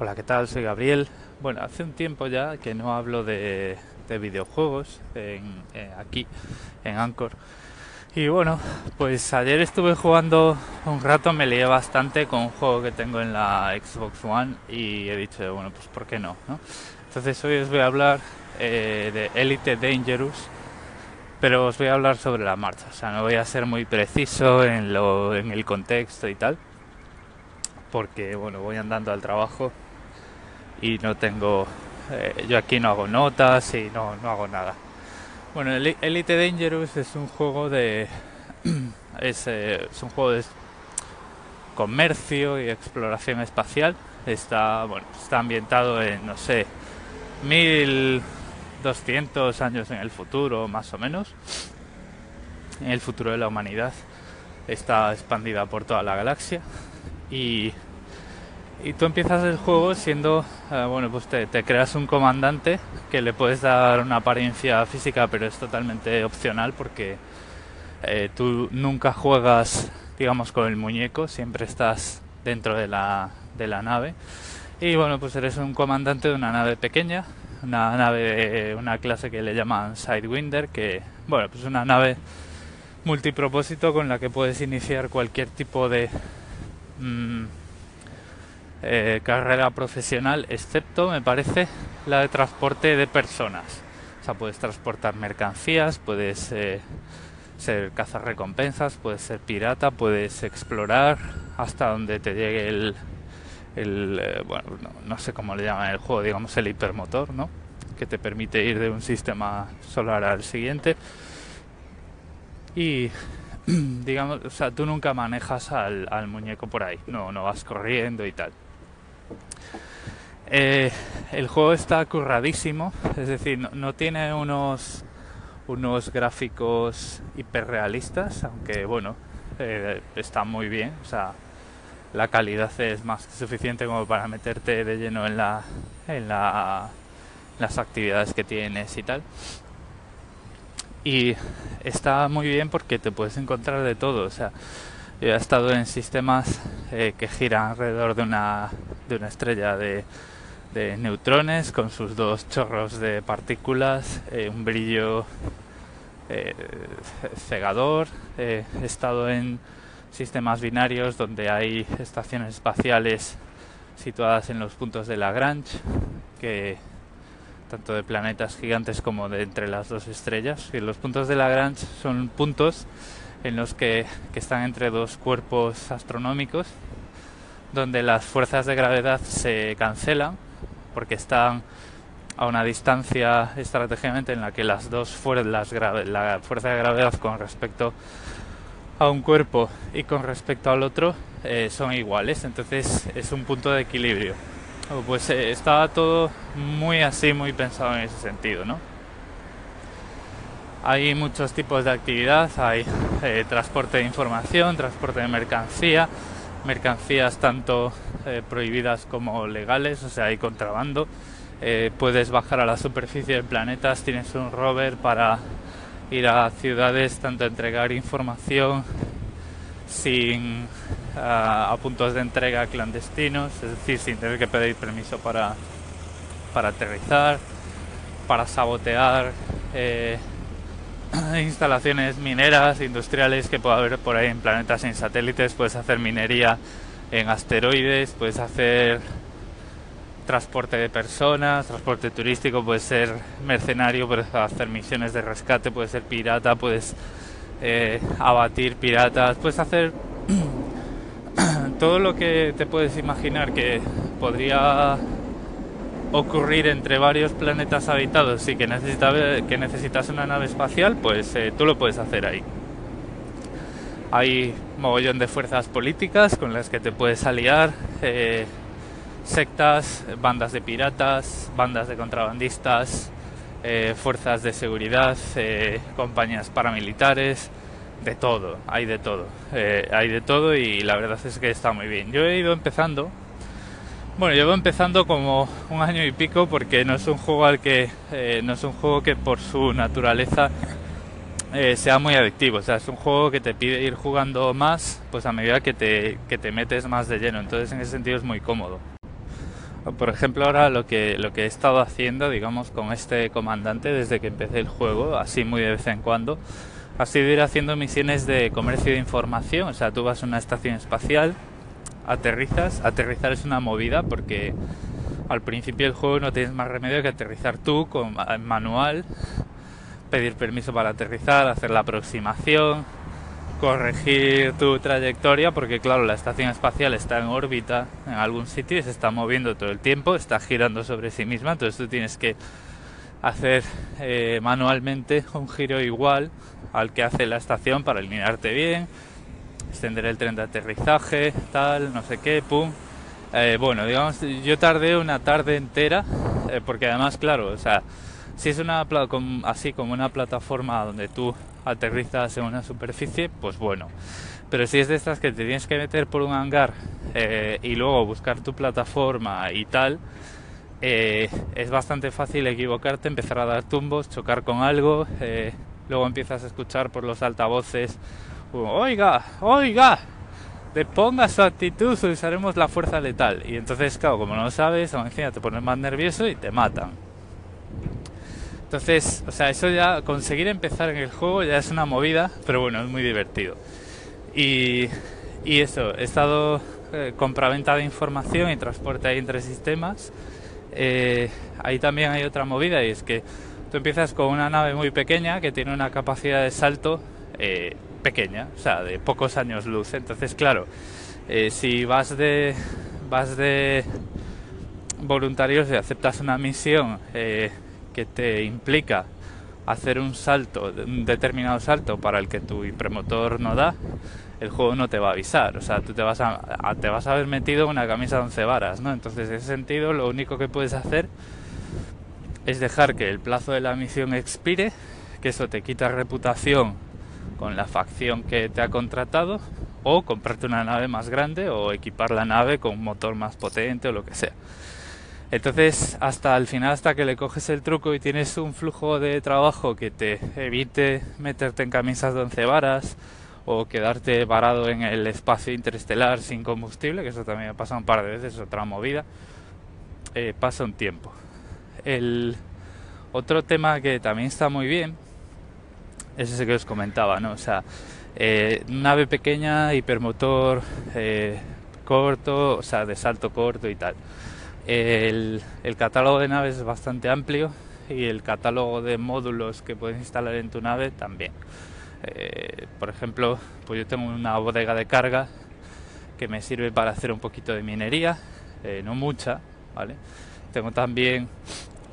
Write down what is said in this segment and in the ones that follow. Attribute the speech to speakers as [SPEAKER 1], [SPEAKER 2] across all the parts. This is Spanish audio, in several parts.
[SPEAKER 1] Hola, ¿qué tal? Soy Gabriel. Bueno, hace un tiempo ya que no hablo de, de videojuegos eh, aquí en Anchor. Y bueno, pues ayer estuve jugando un rato, me lié bastante con un juego que tengo en la Xbox One y he dicho, bueno, pues ¿por qué no? no? Entonces hoy os voy a hablar eh, de Elite Dangerous, pero os voy a hablar sobre la marcha, o sea, no voy a ser muy preciso en, lo, en el contexto y tal, porque bueno, voy andando al trabajo y no tengo, eh, yo aquí no hago notas y no, no hago nada. Bueno, Elite Dangerous es un juego de, es, eh, es un juego de comercio y exploración espacial. Está, bueno, está ambientado en, no sé, 1200 años en el futuro, más o menos. En el futuro de la humanidad. Está expandida por toda la galaxia. Y, y tú empiezas el juego siendo, eh, bueno, pues te, creas un comandante que le puedes dar una apariencia física, pero es totalmente opcional porque eh, tú nunca juegas, digamos, con el muñeco, siempre estás dentro de la, de la nave. Y bueno, pues eres un comandante de una nave pequeña, una nave, una clase que le llaman Sidewinder, que, bueno, pues una nave multipropósito con la que puedes iniciar cualquier tipo de mmm, eh, carrera profesional, excepto, me parece, la de transporte de personas. O sea, puedes transportar mercancías, puedes eh, ser cazarrecompensas, puedes ser pirata, puedes explorar hasta donde te llegue el, el eh, bueno, no, no, sé cómo le llaman el juego, digamos el hipermotor, ¿no? Que te permite ir de un sistema solar al siguiente. Y digamos, o sea, tú nunca manejas al, al muñeco por ahí, no, no vas corriendo y tal. Eh, el juego está curradísimo, es decir, no, tiene unos, unos gráficos hiperrealistas, aunque bueno, eh, está muy bien, o sea, la calidad es más que suficiente como para meterte de lleno en, la, en la, las actividades que tienes y tal. Y está muy bien porque te puedes encontrar de todo, o sea, yo he estado en sistemas eh, que giran alrededor de una, de una estrella de de neutrones con sus dos chorros de partículas, eh, un brillo eh, cegador. Eh, he estado en sistemas binarios donde hay estaciones espaciales situadas en los puntos de Lagrange, que tanto de planetas gigantes como de entre las dos estrellas. Y los puntos de Lagrange son puntos en los que, que están entre dos cuerpos astronómicos donde las fuerzas de gravedad se cancelan porque están a una distancia estratégicamente en la que las dos fuerzas, la fuerza de gravedad con respecto a un cuerpo y con respecto al otro eh, son iguales, entonces es un punto de equilibrio. Pues eh, estaba todo muy así, muy pensado en ese sentido, ¿no? Hay muchos tipos de actividad, hay eh, transporte de información, transporte de mercancía, mercancías tanto eh, prohibidas como legales, o sea, hay contrabando. Eh, puedes bajar a la superficie de planetas, tienes un rover para ir a ciudades, tanto entregar información sin a, a puntos de entrega clandestinos, es decir, sin tener que pedir permiso para, para aterrizar, para sabotear eh, instalaciones mineras, industriales que pueda haber por ahí en planetas sin satélites, puedes hacer minería en asteroides, puedes hacer transporte de personas, transporte turístico, puedes ser mercenario, puedes hacer misiones de rescate, puedes ser pirata, puedes eh, abatir piratas, puedes hacer todo lo que te puedes imaginar que podría ocurrir entre varios planetas habitados y que, necesita, que necesitas una nave espacial, pues eh, tú lo puedes hacer ahí. Hay mogollón de fuerzas políticas con las que te puedes aliar, eh, sectas, bandas de piratas, bandas de contrabandistas, eh, fuerzas de seguridad, compañías paramilitares, de todo, hay de todo, hay de todo y la verdad es que está muy bien. Yo he ido empezando bueno, llevo empezando como un año y pico porque no es un juego al que eh, no es un juego que por su naturaleza eh, sea muy adictivo. O sea, es un juego que te pide ir jugando más, pues a medida que te, que te metes más de lleno. Entonces, en ese sentido es muy cómodo. Por ejemplo, ahora lo que, lo que he estado haciendo, digamos, con este comandante desde que empecé el juego, así muy de vez en cuando, ha sido ir haciendo misiones de comercio de información. O sea, tú vas a una estación espacial, aterrizas. Aterrizar es una movida porque al principio del juego no tienes más remedio que aterrizar tú con manual, pedir permiso para aterrizar, hacer la aproximación, corregir tu trayectoria, porque claro, la estación espacial está en órbita en algún sitio y se está moviendo todo el tiempo, está girando sobre sí misma, entonces tú tienes que hacer eh, manualmente un giro igual al que hace la estación para alinearte bien, extender el tren de aterrizaje, tal, no sé qué, pum. Eh, bueno, digamos, yo tardé una tarde entera, eh, porque además, claro, o sea, si es una así como una plataforma donde tú aterrizas en una superficie, pues bueno. Pero si es de estas que te tienes que meter por un hangar eh, y luego buscar tu plataforma y tal, es bastante fácil equivocarte, empezar a dar tumbos, chocar con algo, luego empiezas a escuchar por los altavoces oiga, oiga, deponga su actitud usaremos la fuerza letal. Y entonces, claro, como no lo sabes, encima te pones más nervioso y te matan. Entonces, o sea, eso ya, conseguir empezar en el juego ya es una movida, pero bueno, es muy divertido. Y, y eso, he estado eh, compraventa de información y transporte ahí entre sistemas. Eh, ahí también hay otra movida y es que tú empiezas con una nave muy pequeña que tiene una capacidad de salto eh, pequeña, o sea, de pocos años luz. Entonces, claro, eh, si vas de vas de voluntarios y aceptas una misión eh, que te implica hacer un salto, un determinado salto para el que tu premotor no da, el juego no te va a avisar. O sea, tú te vas a, te vas a haber metido una camisa de once varas, ¿no? Entonces, en ese sentido, lo único que puedes hacer es dejar que el plazo de la misión expire, que eso te quita reputación con la facción que te ha contratado o comprarte una nave más grande o equipar la nave con un motor más potente o lo que sea. Entonces, hasta el final, hasta que le coges el truco y tienes un flujo de trabajo que te evite meterte en camisas de once varas o quedarte varado en el espacio interestelar sin combustible, que eso también ha pasado un par de veces, otra movida, eh, pasa un tiempo. El otro tema que también está muy bien es ese que os comentaba, ¿no? O sea, eh, nave pequeña, hipermotor eh, corto, o sea, de salto corto y tal. El, catálogo de naves es bastante amplio y el catálogo de módulos que puedes instalar en tu nave también. Eh, por ejemplo, pues yo tengo una bodega de carga que me sirve para hacer un poquito de minería, no mucha, ¿vale? Tengo también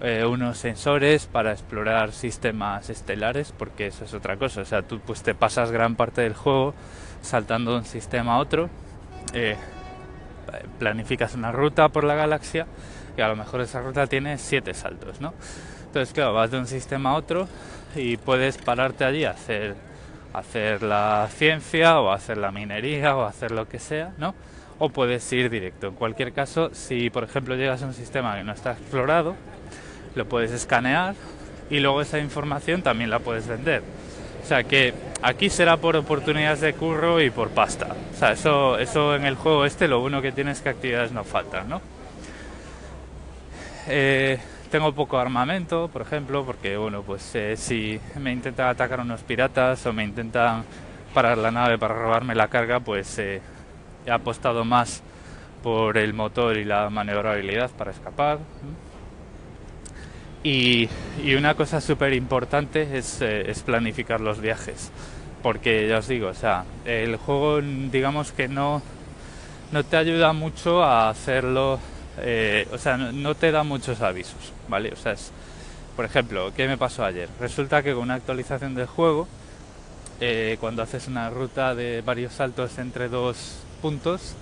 [SPEAKER 1] eh, unos sensores para explorar sistemas estelares, porque eso es otra cosa. O sea, tú pues te pasas gran parte del juego saltando de un sistema a otro, eh, planificas una ruta por la galaxia y a lo mejor esa ruta tiene siete saltos, ¿no? Entonces, claro, vas de un sistema a otro y puedes pararte allí a hacer, hacer la ciencia o hacer la minería o hacer lo que sea, ¿no? O puedes ir directo. En cualquier caso, si por ejemplo llegas a un sistema que no está explorado, lo puedes escanear y luego esa información también la puedes vender. O sea que aquí será por oportunidades de curro y por pasta. O sea, eso, eso en el juego este lo bueno que tienes es que actividades no faltan, ¿no? Eh, tengo poco armamento, por ejemplo, porque bueno, pues eh, si me intentan atacar unos piratas o me intentan parar la nave para robarme la carga, pues eh, he apostado más por el motor y la maniobrabilidad para escapar. Y, una cosa súper importante eh, es, planificar los viajes. Porque ya os digo, o sea, el juego digamos que no, no te ayuda mucho a hacerlo, eh, o sea, no, te da muchos avisos, ¿vale? O sea, es, por ejemplo, ¿qué me pasó ayer? Resulta que con una actualización del juego, eh, cuando haces una ruta de varios saltos entre dos puntos,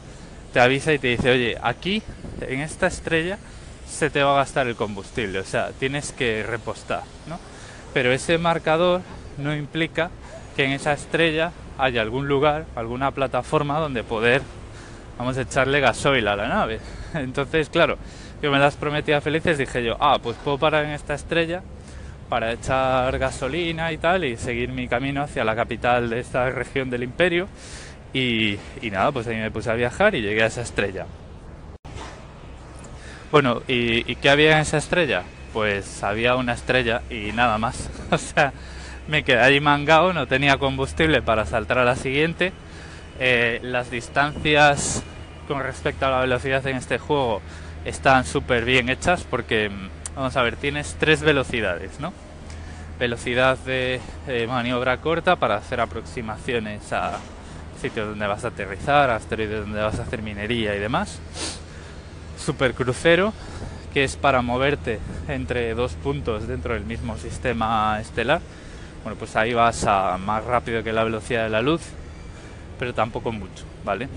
[SPEAKER 1] te avisa y te dice, oye, aquí, en esta estrella, se te va a gastar el combustible, o sea, tienes que repostar, ¿no? Pero ese marcador no implica que en esa estrella haya algún lugar, alguna plataforma donde poder, vamos a echarle gasoil a la nave. Entonces, claro, yo me las prometía felices, dije yo, ah, pues puedo parar en esta estrella para echar gasolina y tal y seguir mi camino hacia la capital de esta región del imperio. Y, y nada, pues ahí me puse a viajar y llegué a esa estrella. Bueno, ¿y, ¿y qué había en esa estrella? Pues había una estrella y nada más. o sea, me quedé ahí mangado, no tenía combustible para saltar a la siguiente. Eh, las distancias con respecto a la velocidad en este juego están súper bien hechas porque, mm, vamos a ver, tienes tres velocidades, ¿no? Velocidad de maniobra corta para hacer aproximaciones a sitios donde vas a aterrizar, asteroides donde vas a hacer minería y demás. Super crucero, que es para moverte entre dos puntos dentro del mismo sistema estelar bueno, pues ahí vas a más rápido que la velocidad de la luz, pero tampoco mucho, ¿vale?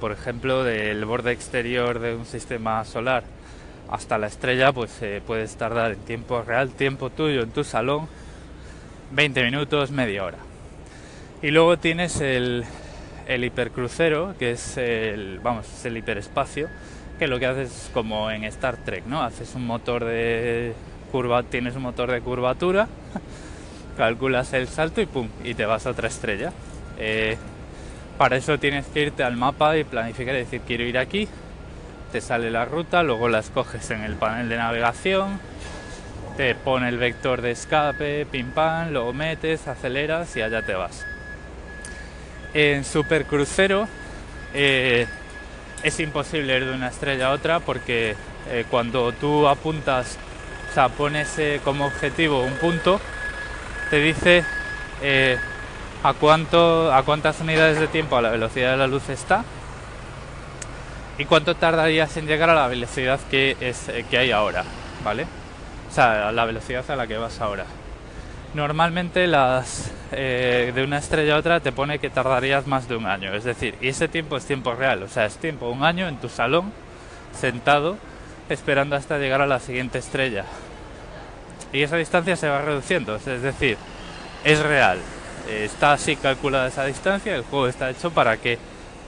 [SPEAKER 1] Por ejemplo, del borde exterior de un sistema solar hasta la estrella, pues eh, puedes tardar en tiempo real, tiempo tuyo en tu salón, 20 minutos, media hora. Y luego tienes el, el hipercrucero, que es el, vamos, es el hiperespacio, que lo que haces es como en Star Trek, ¿no? Haces un motor de curva, tienes un motor de curvatura calculas el salto y pum, y te vas a otra estrella. Eh, para eso tienes que irte al mapa y planificar, decir, quiero ir aquí, te sale la ruta, luego la escoges en el panel de navegación, te pone el vector de escape, pim pam, lo metes, aceleras y allá te vas. En supercrucero eh, es imposible ir de una estrella a otra porque eh, cuando tú apuntas, o sea, pones como objetivo un punto, te dice eh, a, cuánto, a cuántas unidades de tiempo a la velocidad de la luz está y cuánto tardarías en llegar a la velocidad que, es, eh, que hay ahora, ¿vale? O sea, a la velocidad a la que vas ahora. Normalmente las eh, de una estrella a otra te pone que tardarías más de un año, es decir, y ese tiempo es tiempo real, o sea, es tiempo un año en tu salón, sentado, esperando hasta llegar a la siguiente estrella. Y esa distancia se va reduciendo, es decir, es real, está así calculada esa distancia, el juego está hecho para que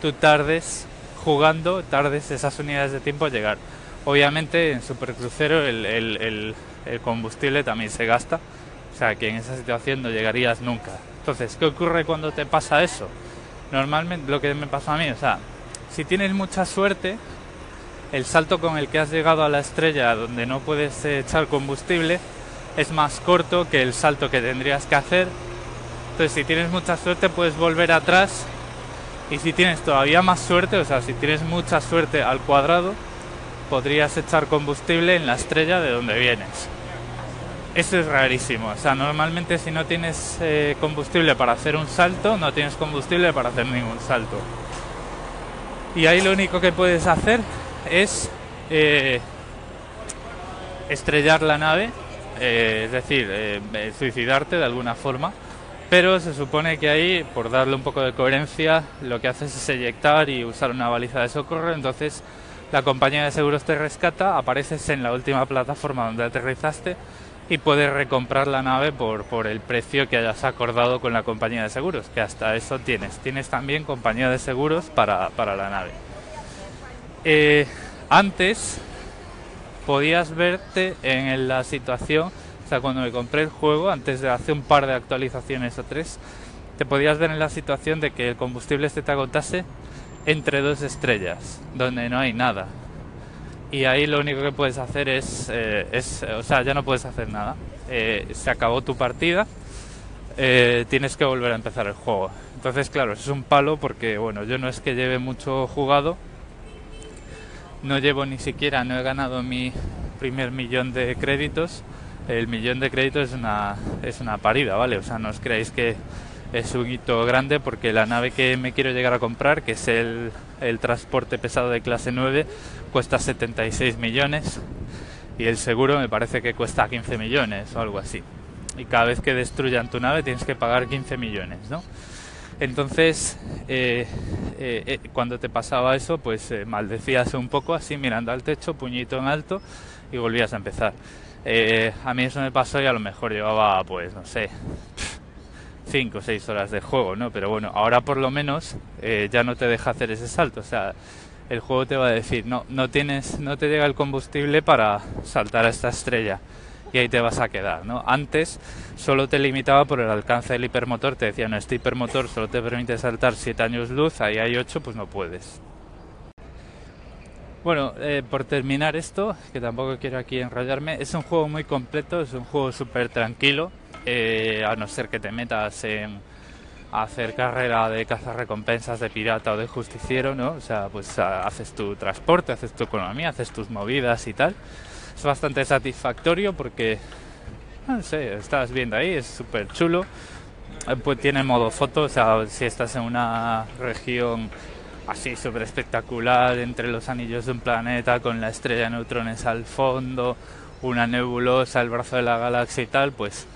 [SPEAKER 1] tú tardes jugando, tardes esas unidades de tiempo a llegar. Obviamente en Supercrucero el, el, el, combustible también se gasta, o sea que en esa situación no llegarías nunca. Entonces, ¿qué ocurre cuando te pasa eso? Normalmente lo que me pasa a mí, o sea, si tienes mucha suerte, el salto con el que has llegado a la estrella donde no puedes echar combustible es más corto que el salto que tendrías que hacer. Entonces si tienes mucha suerte puedes volver atrás y si tienes todavía más suerte, o sea, si tienes mucha suerte al cuadrado, podrías echar combustible en la estrella de donde vienes. Eso es rarísimo. O sea, normalmente si no tienes eh, combustible para hacer un salto, no tienes combustible para hacer ningún salto. Y ahí lo único que puedes hacer es eh, estrellar la nave eh, es decir, suicidarte de alguna forma, pero se supone que ahí, por darle un poco de coherencia, lo que haces es eyectar y usar una baliza de socorro, entonces la compañía de seguros te rescata, apareces en la última plataforma donde aterrizaste y puedes recomprar la nave por, por el precio que hayas acordado con la compañía de seguros, que hasta eso tienes. Tienes también compañía de seguros para, para la nave. antes podías verte en la situación, o sea, cuando me compré el juego, antes de hacer un par de actualizaciones o tres, te podías ver en la situación de que el combustible este te agotase entre dos estrellas, donde no hay nada. Y ahí lo único que puedes hacer es, eh, es o sea, ya no puedes hacer nada. Eh, se acabó tu partida, eh, tienes que volver a empezar el juego. Entonces, claro, es un palo porque, bueno, yo no es que lleve mucho jugado, no llevo ni siquiera, no he ganado mi primer millón de créditos. El millón de créditos es una, es una parida, ¿vale? O sea, no os creáis que es un hito grande porque la nave que me quiero llegar a comprar, que es el, el transporte pesado de clase 9, cuesta 76 millones y el seguro me parece que cuesta 15 millones o algo así. Y cada vez que destruyan tu nave tienes que pagar 15 millones, ¿no? Entonces, eh, eh, eh, cuando te pasaba eso, pues maldecías un poco así mirando al techo, puñito en alto y volvías a empezar. a mí eso me pasó y a lo mejor llevaba, pues, no sé, 5 o 6 horas de juego, ¿no? Pero bueno, ahora por lo menos ya no te deja hacer ese salto. O sea, el juego te va a decir, no, no tienes, no te llega el combustible para saltar a esta estrella y ahí te vas a quedar. ¿no? Antes solo te limitaba por el alcance del hipermotor, te decía, no, este hipermotor solo te permite saltar 7 años luz, ahí hay 8, pues no puedes. Bueno, eh, por terminar esto, que tampoco quiero aquí enrollarme, es un juego muy completo, es un juego súper tranquilo, eh, a no ser que te metas en hacer carrera de recompensas de pirata o de justiciero, ¿no? O sea, pues haces tu transporte, haces tu economía, haces tus movidas y tal. Es bastante satisfactorio porque, no sé, estás viendo ahí, es súper chulo. Eh, pues tiene modo foto, o sea, si estás en una región así súper espectacular entre los anillos de un planeta con la estrella de neutrones al fondo, una nebulosa, el brazo de la galaxia y tal, pues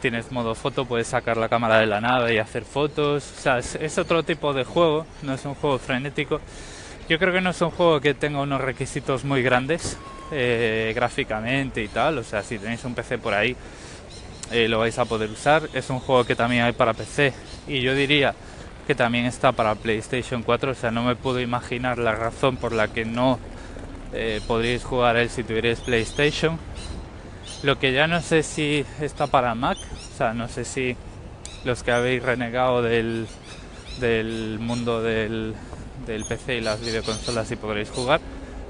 [SPEAKER 1] tienes modo foto, puedes sacar la cámara de la nave y hacer fotos. O sea, es, otro tipo de juego, no es un juego frenético. Yo creo que no es un juego que tenga unos requisitos muy grandes eh, gráficamente y tal. O sea, si tenéis un PC por ahí, eh, lo vais a poder usar. Es un juego que también hay para PC y yo diría que también está para PlayStation 4. O sea, no me puedo imaginar la razón por la que no eh, podríais jugar él si tuvierais PlayStation. Lo que ya no sé si está para Mac, o sea, no sé si los que habéis renegado del, del mundo del, del PC y las videoconsolas si podréis jugar.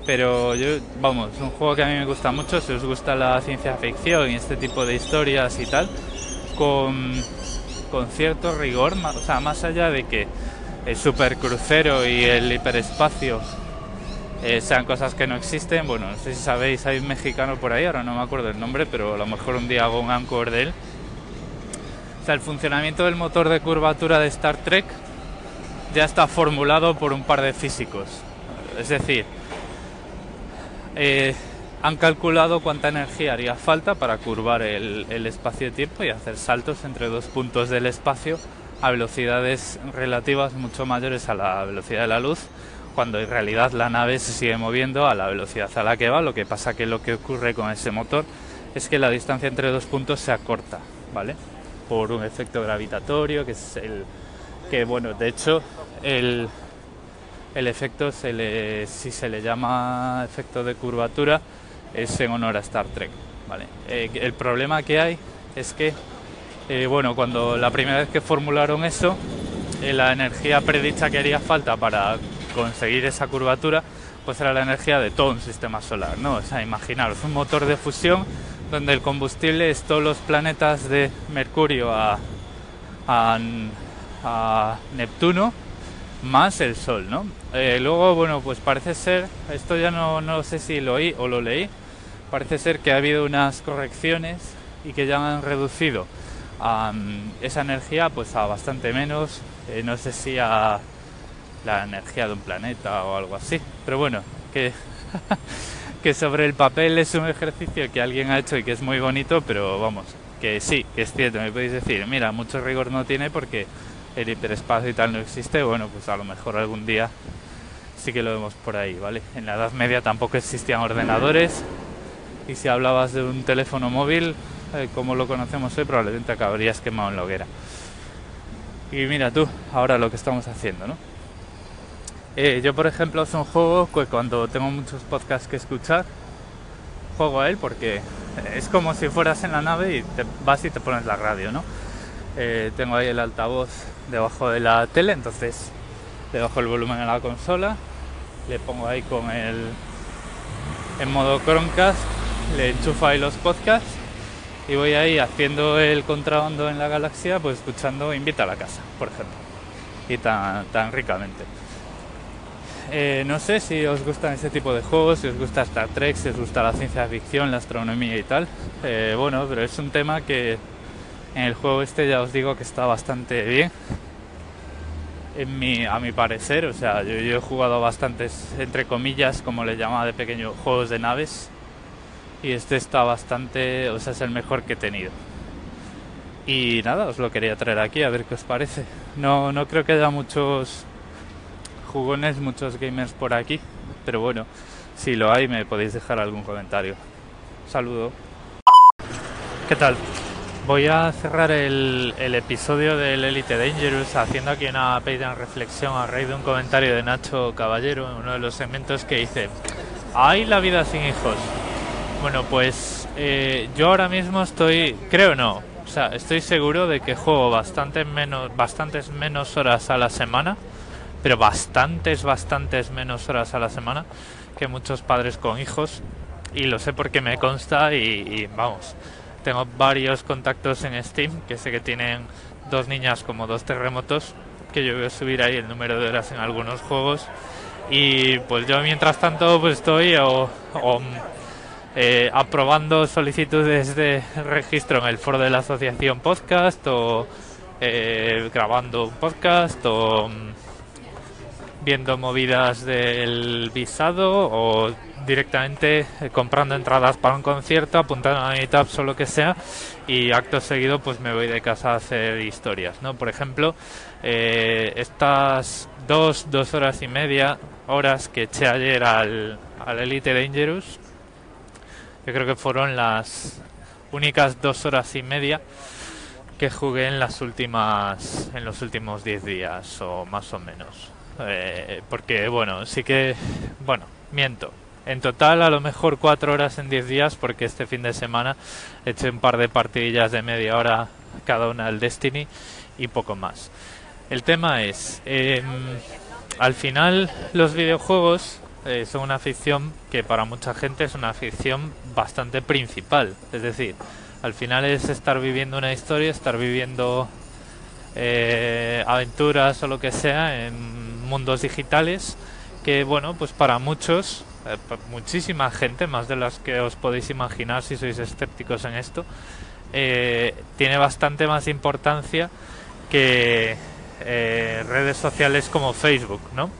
[SPEAKER 1] Pero yo, vamos, un juego que a mí me gusta mucho, si os gusta la ciencia ficción y este tipo de historias y tal, con, con cierto rigor, o sea, más allá de que el supercrucero y el hiperespacio eh, sean cosas que no existen. Bueno, no sé si sabéis, hay un mexicano por ahí, ahora no me acuerdo el nombre, pero a lo mejor un día hago un anchor de él. O sea, el funcionamiento del motor de curvatura de Star Trek ya está formulado por un par de físicos. Es decir, eh, han calculado cuánta energía haría falta para curvar el, el espacio-tiempo y hacer saltos entre dos puntos del espacio a velocidades relativas mucho mayores a la velocidad de la luz cuando en realidad la nave se sigue moviendo a la velocidad a la que va, lo que pasa que lo que ocurre con ese motor es que la distancia entre dos puntos se acorta, ¿vale? Por un efecto gravitatorio, que es el que bueno, de hecho el, el efecto se le, si se le llama efecto de curvatura es en honor a Star Trek, ¿vale? Eh, el problema que hay es que eh, bueno, cuando la primera vez que formularon eso, eh, la energía predicha que haría falta para conseguir esa curvatura, pues era la energía de todo un sistema solar, ¿no? O sea, imaginaros un motor de fusión donde el combustible es todos los planetas de Mercurio a, a, Neptuno más el Sol, ¿no? Eh, luego, bueno, pues parece ser, esto ya no, no sé si lo oí o lo leí, parece ser que ha habido unas correcciones y que ya han reducido esa energía pues a bastante menos, eh, no sé si a la energía de un planeta o algo así. Pero bueno, que, que sobre el papel es un ejercicio que alguien ha hecho y que es muy bonito, pero vamos, que sí, que es cierto, me podéis decir, mira, mucho rigor no tiene porque el hiperespacio y tal no existe, bueno, pues a lo mejor algún día sí que lo vemos por ahí, ¿vale? En la Edad Media tampoco existían ordenadores y si hablabas de un teléfono móvil, eh, como lo conocemos hoy, probablemente acabarías quemado en la hoguera. Y mira tú, ahora lo que estamos haciendo, ¿no? Eh, yo, por ejemplo, es un juego que cuando tengo muchos podcasts que escuchar, juego a él porque es como si fueras en la nave y te vas y te pones la radio, ¿no? Eh, tengo ahí el altavoz debajo de la tele, entonces le bajo el volumen a la consola, le pongo ahí con el en modo Chromecast, le enchufo ahí los podcasts y voy ahí haciendo el contrabando en la galaxia, pues escuchando Invita a la casa, por ejemplo, y tan, tan ricamente. Eh, no sé si os gustan ese tipo de juegos, si os gusta Star Trek, si os gusta la ciencia ficción, la astronomía y tal. Eh, bueno, pero es un tema que en el juego este ya os digo que está bastante bien. En mi, a mi parecer, o sea, yo, he jugado bastantes, entre comillas, como le llamaba de pequeño, juegos de naves. Y este está bastante, o sea, es el mejor que he tenido. Y nada, os lo quería traer aquí a ver qué os parece. No, no creo que haya muchos jugones, muchos gamers por aquí, pero bueno, si lo hay me podéis dejar algún comentario. Saludo. ¿Qué tal? Voy a cerrar el, episodio del Elite Dangerous haciendo aquí una pequeña reflexión a raíz de un comentario de Nacho Caballero en uno de los segmentos que dice ¿Hay la vida sin hijos? Bueno, pues eh, yo ahora mismo estoy, creo no, o sea, estoy seguro de que juego bastante menos, bastantes menos horas a la semana pero bastantes, bastantes menos horas a la semana que muchos padres con hijos. Y lo sé porque me consta y, vamos, tengo varios contactos en Steam que sé que tienen dos niñas como dos terremotos que yo a subir ahí el número de horas en algunos juegos. Y pues yo mientras tanto pues estoy o, eh, aprobando solicitudes de registro en el foro de la asociación podcast o eh, grabando un podcast o viendo movidas del visado o directamente eh, comprando entradas para un concierto, apuntando a meetups o lo que sea y acto seguido pues me voy de casa a hacer historias, ¿no? Por ejemplo, eh, estas dos, dos horas y media horas que eché ayer al, al Elite Dangerous, yo creo que fueron las únicas dos horas y media que jugué en las últimas en los últimos 10 días o más o menos eh, porque bueno sí que bueno miento. En total a lo mejor 4 horas en 10 días porque este fin de semana eché un par de partidillas de media hora cada una al Destiny y poco más. El tema es em, al final los videojuegos eh, son una afición que para mucha gente es una afición bastante principal. Es decir al final es estar viviendo una historia, estar viviendo eh, aventuras o lo que sea en mundos digitales que bueno pues para muchos eh, muchísima gente más de las que os podéis imaginar si sois escépticos en esto eh, tiene bastante más importancia que redes sociales como Facebook no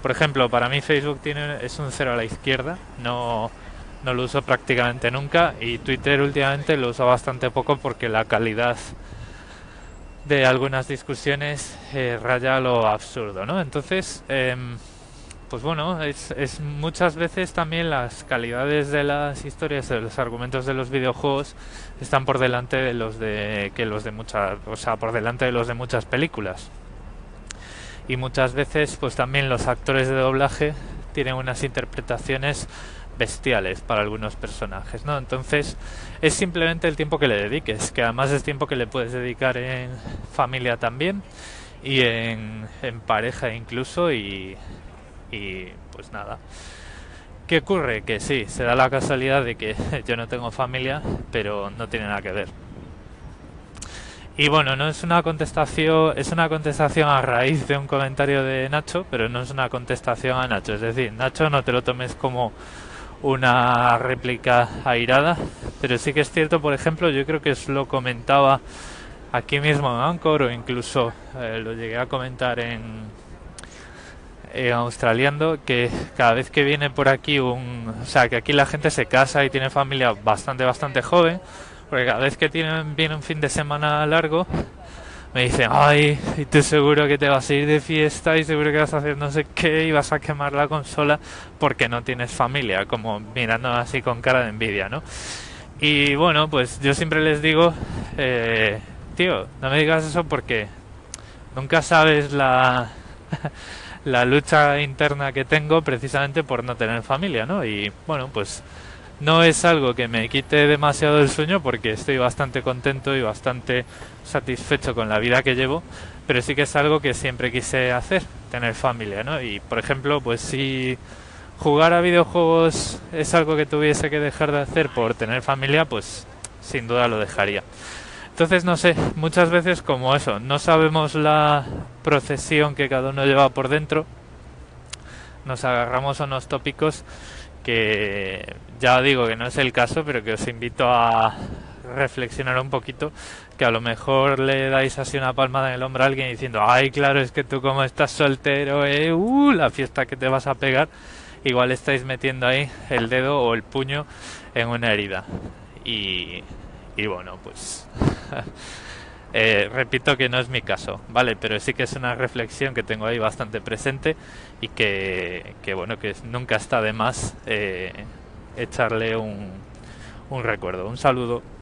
[SPEAKER 1] por ejemplo para mí Facebook tiene es un cero a la izquierda no no lo uso prácticamente nunca y Twitter últimamente lo uso bastante poco porque la calidad de algunas discusiones eh, raya lo absurdo, ¿no? Entonces, em, pues bueno, es, es, muchas veces también las calidades de las historias, de los argumentos de los videojuegos están por delante de los de que los de muchas, o sea, por delante de los de muchas películas. Y muchas veces, pues también los actores de doblaje tienen unas interpretaciones bestiales para algunos personajes, ¿no? Entonces es simplemente el tiempo que le dediques, que además es tiempo que le puedes dedicar en familia también y en, pareja incluso y, y pues nada. ¿Qué ocurre? Que sí, se da la casualidad de que yo no tengo familia, pero no tiene nada que ver. Y bueno, no es una contestación, es una contestación a raíz de un comentario de Nacho, pero no es una contestación a Nacho. Es decir, Nacho no te lo tomes como una réplica airada, pero sí que es cierto, por ejemplo, yo creo que os lo comentaba aquí mismo en Anchor o incluso eh, lo llegué a comentar en, en Australiando, que cada vez que viene por aquí un... O sea, que aquí la gente se casa y tiene familia bastante, bastante joven, porque cada vez que tienen, viene un fin de semana largo, me dicen, ay, y tú seguro que te vas a ir de fiesta y seguro que vas a hacer no sé qué y vas a quemar la consola porque no tienes familia, como mirando así con cara de envidia, ¿no? Y bueno, pues yo siempre les digo, eh, tío, no me digas eso porque nunca sabes la, la lucha interna que tengo precisamente por no tener familia, ¿no? Y bueno, pues no es algo que me quite demasiado el sueño porque estoy bastante contento y bastante satisfecho con la vida que llevo, pero sí que es algo que siempre quise hacer, tener familia, ¿no? Y por ejemplo, pues si jugar a videojuegos es algo que tuviese que dejar de hacer por tener familia, pues sin duda lo dejaría. Entonces, no sé, muchas veces como eso, no sabemos la procesión que cada uno lleva por dentro, nos agarramos a unos tópicos que ya digo que no es el caso, pero que os invito a reflexionar un poquito, que a lo mejor le dais así una palmada en el hombro a alguien diciendo, ay, claro, es que tú como estás soltero, eh, uh, la fiesta que te vas a pegar, igual estáis metiendo ahí el dedo o el puño en una herida. Y, y bueno, pues eh, repito que no es mi caso, ¿vale? Pero sí que es una reflexión que tengo ahí bastante presente y que, que bueno, que nunca está de más eh, echarle un, un recuerdo. Un saludo.